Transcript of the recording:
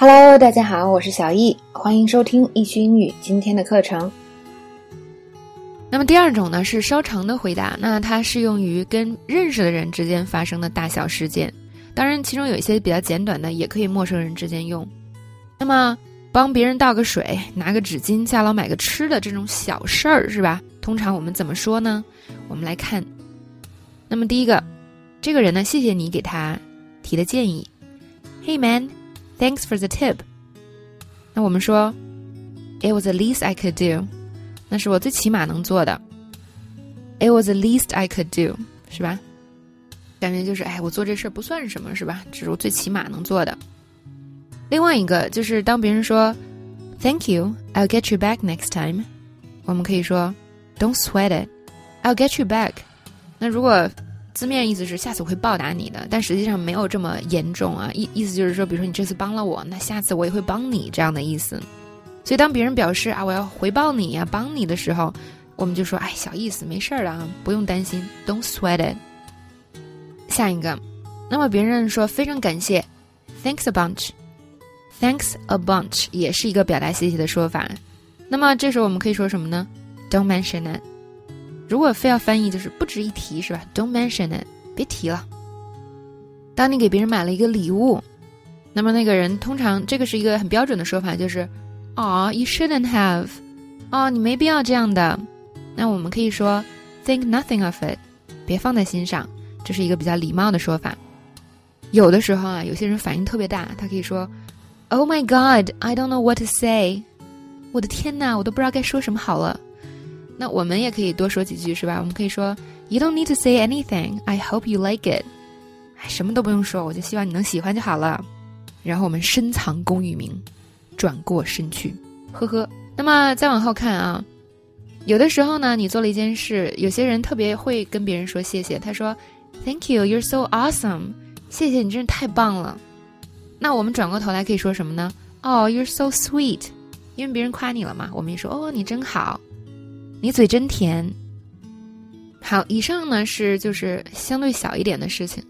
Hello，大家好，我是小易，欢迎收听易趣英语今天的课程。那么第二种呢是稍长的回答，那它适用于跟认识的人之间发生的大小事件。当然，其中有一些比较简短的，也可以陌生人之间用。那么帮别人倒个水、拿个纸巾、下楼买个吃的这种小事儿，是吧？通常我们怎么说呢？我们来看。那么第一个，这个人呢，谢谢你给他提的建议。Hey man。Thanks for the tip。那我们说，It was the least I could do。那是我最起码能做的。It was the least I could do，是吧？感觉就是，哎，我做这事儿不算什么，是吧？这是我最起码能做的。另外一个就是，当别人说 “Thank you, I'll get you back next time”，我们可以说 “Don't sweat it, I'll get you back”。那如果 字面意思是下次我会报答你的，但实际上没有这么严重啊。意意思就是说，比如说你这次帮了我，那下次我也会帮你这样的意思。所以当别人表示啊我要回报你呀，帮你的时候，我们就说哎小意思，没事儿的啊，不用担心，Don't sweat it。下一个，那么别人说非常感谢，Thanks a bunch，Thanks a bunch 也是一个表达谢谢的说法。那么这时候我们可以说什么呢？Don't mention it。如果非要翻译，就是不值一提，是吧？Don't mention it，别提了。当你给别人买了一个礼物，那么那个人通常这个是一个很标准的说法，就是，Oh, you shouldn't have，哦，你没必要这样的。那我们可以说，Think nothing of it，别放在心上，这是一个比较礼貌的说法。有的时候啊，有些人反应特别大，他可以说，Oh my God, I don't know what to say，我的天呐，我都不知道该说什么好了。那我们也可以多说几句，是吧？我们可以说，You don't need to say anything. I hope you like it. 哎，什么都不用说，我就希望你能喜欢就好了。然后我们深藏功与名，转过身去，呵呵。那么再往后看啊，有的时候呢，你做了一件事，有些人特别会跟别人说谢谢。他说，Thank you, you're so awesome. 谢谢你，真是太棒了。那我们转过头来可以说什么呢？哦，You're so sweet. 因为别人夸你了嘛，我们也说，哦，你真好。你嘴真甜。好，以上呢是就是相对小一点的事情。